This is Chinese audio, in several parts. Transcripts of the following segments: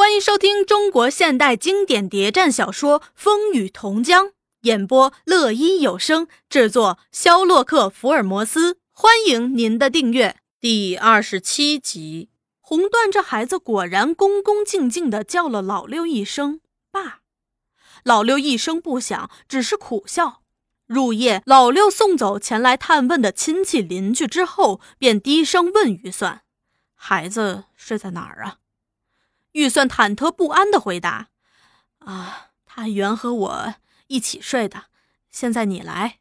欢迎收听中国现代经典谍战小说《风雨同江》，演播乐一有声，制作肖洛克·福尔摩斯。欢迎您的订阅。第二十七集，红段这孩子果然恭恭敬敬地叫了老六一声“爸”，老六一声不响，只是苦笑。入夜，老六送走前来探问的亲戚邻居之后，便低声问于算：“孩子睡在哪儿啊？”预算忐忑不安的回答：“啊，他原和我一起睡的，现在你来，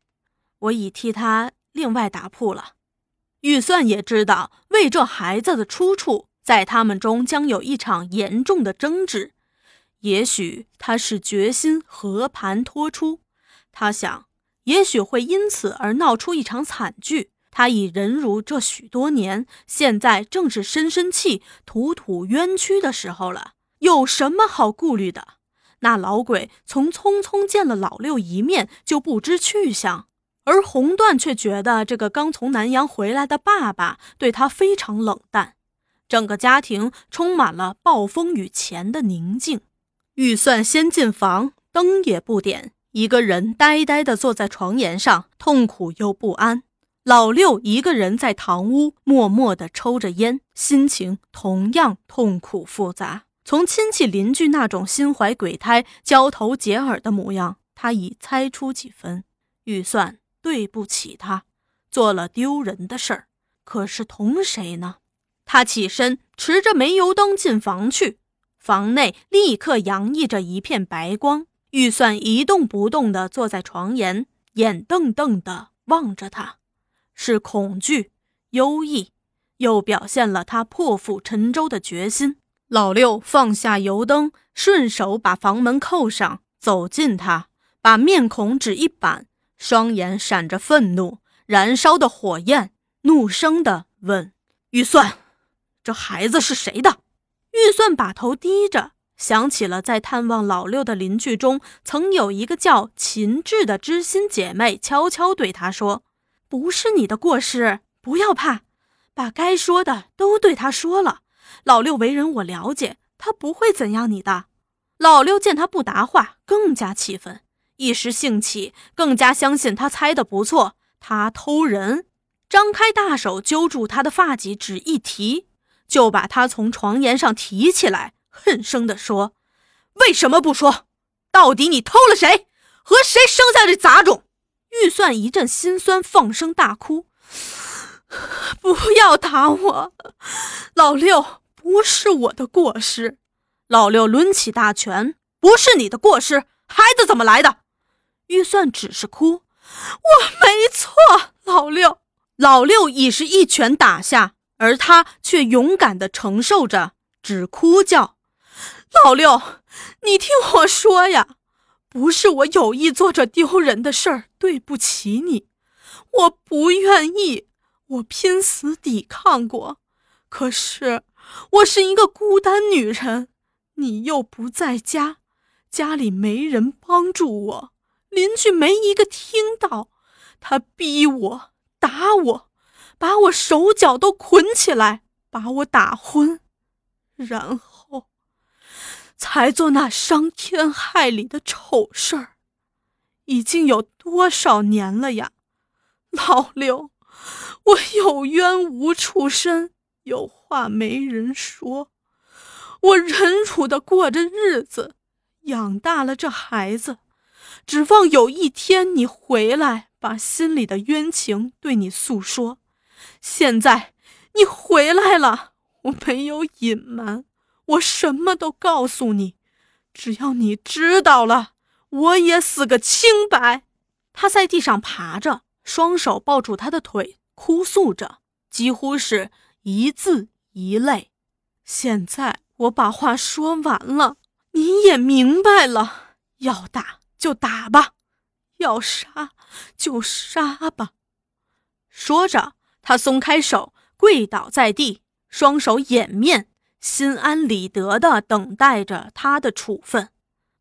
我已替他另外打铺了。”预算也知道，为这孩子的出处，在他们中将有一场严重的争执。也许他是决心和盘托出，他想，也许会因此而闹出一场惨剧。他已忍辱这许多年，现在正是深深气、吐吐冤屈的时候了，有什么好顾虑的？那老鬼从匆匆见了老六一面就不知去向，而红段却觉得这个刚从南阳回来的爸爸对他非常冷淡，整个家庭充满了暴风雨前的宁静。预算先进房，灯也不点，一个人呆呆地坐在床沿上，痛苦又不安。老六一个人在堂屋默默地抽着烟，心情同样痛苦复杂。从亲戚邻居那种心怀鬼胎、交头接耳的模样，他已猜出几分。预算对不起他，做了丢人的事儿。可是同谁呢？他起身，持着煤油灯进房去。房内立刻洋溢着一片白光。预算一动不动地坐在床沿，眼瞪瞪地望着他。是恐惧、忧郁，又表现了他破釜沉舟的决心。老六放下油灯，顺手把房门扣上，走近他，把面孔只一板，双眼闪着愤怒，燃烧的火焰，怒声的问：“预算，这孩子是谁的？”预算把头低着，想起了在探望老六的邻居中，曾有一个叫秦志的知心姐妹，悄悄对他说。不是你的过失，不要怕，把该说的都对他说了。老六为人我了解，他不会怎样你的。老六见他不答话，更加气愤，一时兴起，更加相信他猜的不错，他偷人。张开大手揪住他的发髻，只一提，就把他从床沿上提起来，恨声地说：“为什么不说？到底你偷了谁？和谁生下这杂种？”预算一阵心酸，放声大哭：“ 不要打我，老六，不是我的过失。”老六抡起大拳：“不是你的过失，孩子怎么来的？”预算只是哭：“我没错，老六。”老六已是一拳打下，而他却勇敢地承受着，只哭叫：“老六，你听我说呀。”不是我有意做这丢人的事儿，对不起你，我不愿意，我拼死抵抗过，可是我是一个孤单女人，你又不在家，家里没人帮助我，邻居没一个听到，他逼我打我，把我手脚都捆起来，把我打昏，然后。才做那伤天害理的丑事儿，已经有多少年了呀，老六，我有冤无处伸，有话没人说，我忍辱的过着日子，养大了这孩子，指望有一天你回来，把心里的冤情对你诉说。现在你回来了，我没有隐瞒。我什么都告诉你，只要你知道了，我也死个清白。他在地上爬着，双手抱住他的腿，哭诉着，几乎是一字一泪。现在我把话说完了，你也明白了，要打就打吧，要杀就杀吧。说着，他松开手，跪倒在地，双手掩面。心安理得地等待着他的处分。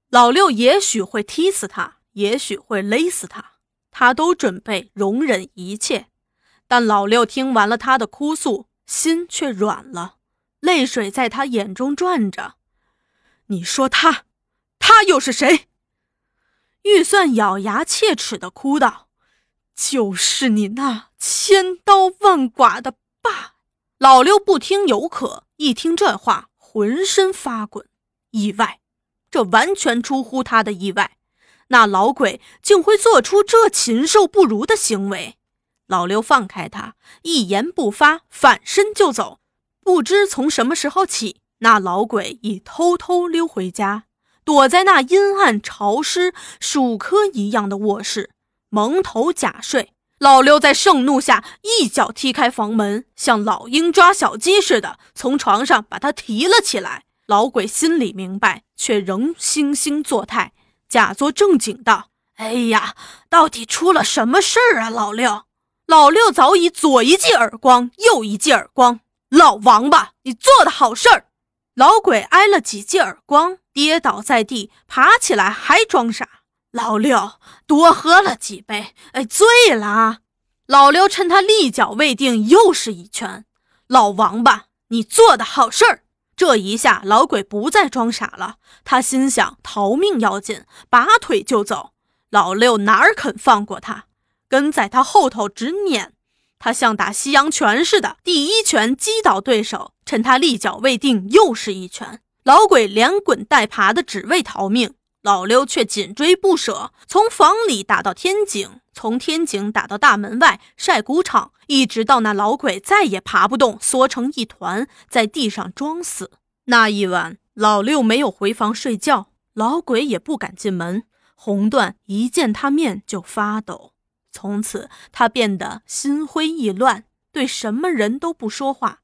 老六也许会踢死他，也许会勒死他，他都准备容忍一切。但老六听完了他的哭诉，心却软了，泪水在他眼中转着。你说他，他又是谁？玉算咬牙切齿的哭道：“就是你那千刀万剐的爸！”老六不听有可，一听这话，浑身发滚，意外，这完全出乎他的意外。那老鬼竟会做出这禽兽不如的行为。老六放开他，一言不发，反身就走。不知从什么时候起，那老鬼已偷偷溜回家，躲在那阴暗潮湿、鼠科一样的卧室，蒙头假睡。老六在盛怒下，一脚踢开房门，像老鹰抓小鸡似的，从床上把他提了起来。老鬼心里明白，却仍惺惺作态，假作正经道：“哎呀，到底出了什么事儿啊，老六？”老六早已左一记耳光，右一记耳光。老王八，你做的好事儿！老鬼挨了几记耳光，跌倒在地，爬起来还装傻。老六多喝了几杯，哎，醉了啊！老六趁他立脚未定，又是一拳。老王八，你做的好事儿！这一下，老鬼不再装傻了，他心想逃命要紧，拔腿就走。老六哪儿肯放过他，跟在他后头直撵。他像打西洋拳似的，第一拳击倒对手，趁他立脚未定，又是一拳。老鬼连滚带爬的，只为逃命。老六却紧追不舍，从房里打到天井，从天井打到大门外晒谷场，一直到那老鬼再也爬不动，缩成一团，在地上装死。那一晚，老六没有回房睡觉，老鬼也不敢进门。红缎一见他面就发抖。从此，他变得心灰意乱，对什么人都不说话，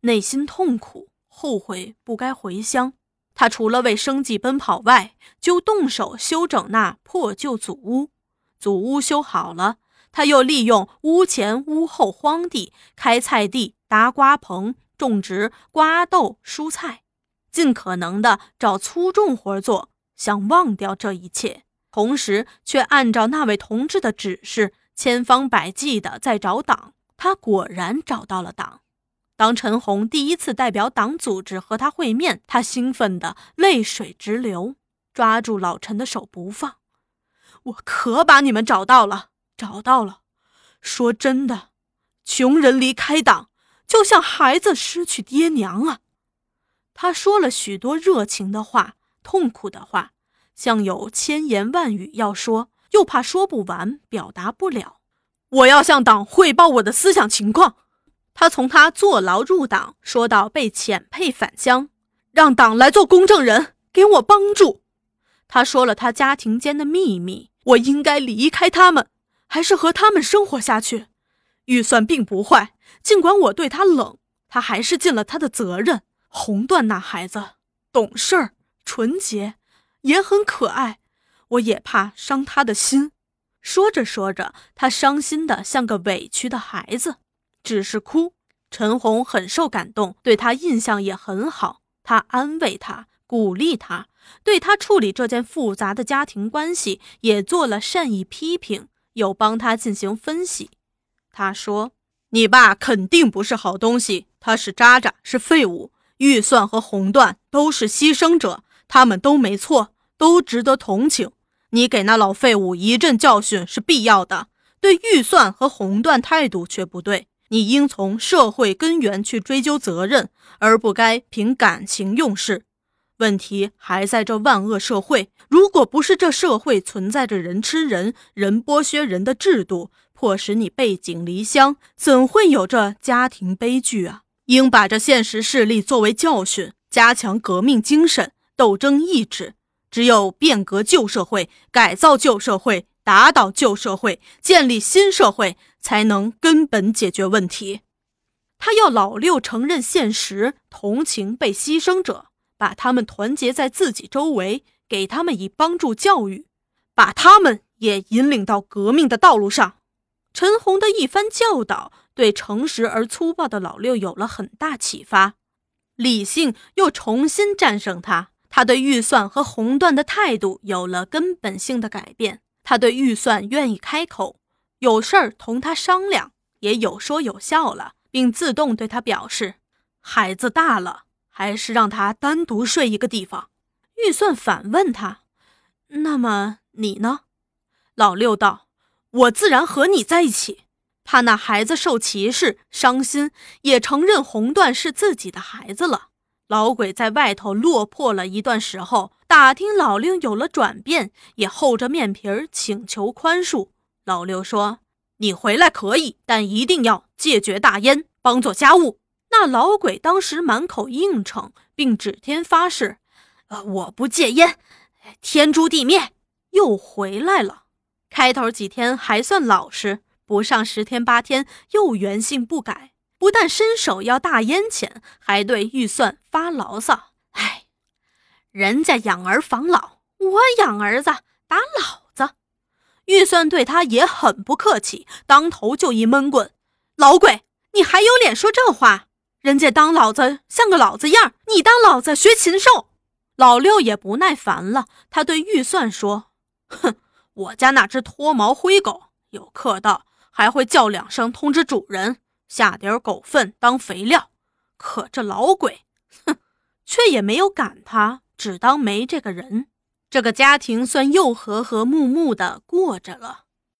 内心痛苦，后悔不该回乡。他除了为生计奔跑外，就动手修整那破旧祖屋。祖屋修好了，他又利用屋前屋后荒地开菜地、搭瓜棚，种植瓜豆蔬菜，尽可能的找粗重活做，想忘掉这一切。同时，却按照那位同志的指示，千方百计地在找党。他果然找到了党。当陈红第一次代表党组织和他会面，他兴奋得泪水直流，抓住老陈的手不放。我可把你们找到了，找到了。说真的，穷人离开党，就像孩子失去爹娘啊。他说了许多热情的话，痛苦的话。像有千言万语要说，又怕说不完，表达不了。我要向党汇报我的思想情况。他从他坐牢入党，说到被遣配返乡，让党来做公证人，给我帮助。他说了他家庭间的秘密，我应该离开他们，还是和他们生活下去？预算并不坏，尽管我对他冷，他还是尽了他的责任。红缎那孩子懂事儿，纯洁。也很可爱，我也怕伤他的心。说着说着，他伤心的像个委屈的孩子，只是哭。陈红很受感动，对他印象也很好。他安慰他，鼓励他，对他处理这件复杂的家庭关系也做了善意批评，又帮他进行分析。他说：“你爸肯定不是好东西，他是渣渣，是废物。预算和红缎都是牺牲者，他们都没错。”都值得同情。你给那老废物一阵教训是必要的，对预算和红缎态度却不对。你应从社会根源去追究责任，而不该凭感情用事。问题还在这万恶社会。如果不是这社会存在着人吃人、人剥削人的制度，迫使你背井离乡，怎会有这家庭悲剧啊？应把这现实事例作为教训，加强革命精神、斗争意志。只有变革旧社会，改造旧社会，打倒旧社会，建立新社会，才能根本解决问题。他要老六承认现实，同情被牺牲者，把他们团结在自己周围，给他们以帮助教育，把他们也引领到革命的道路上。陈红的一番教导，对诚实而粗暴的老六有了很大启发，理性又重新战胜他。他对预算和红缎的态度有了根本性的改变。他对预算愿意开口，有事儿同他商量，也有说有笑了，并自动对他表示：孩子大了，还是让他单独睡一个地方。预算反问他：“那么你呢？”老六道：“我自然和你在一起。”怕那孩子受歧视伤心，也承认红缎是自己的孩子了。老鬼在外头落魄了一段时候，打听老六有了转变，也厚着面皮儿请求宽恕。老六说：“你回来可以，但一定要戒绝大烟，帮做家务。”那老鬼当时满口应承，并指天发誓：“呃，我不戒烟，天诛地灭。”又回来了。开头几天还算老实。不上十天八天，又原性不改，不但伸手要大烟钱，还对预算发牢骚。哎，人家养儿防老，我养儿子打老子。预算对他也很不客气，当头就一闷棍。老鬼，你还有脸说这话？人家当老子像个老子样，你当老子学禽兽。老六也不耐烦了，他对预算说：“哼，我家那只脱毛灰狗有客到。”还会叫两声通知主人下点狗粪当肥料，可这老鬼，哼，却也没有赶他，只当没这个人。这个家庭算又和和睦睦的过着了。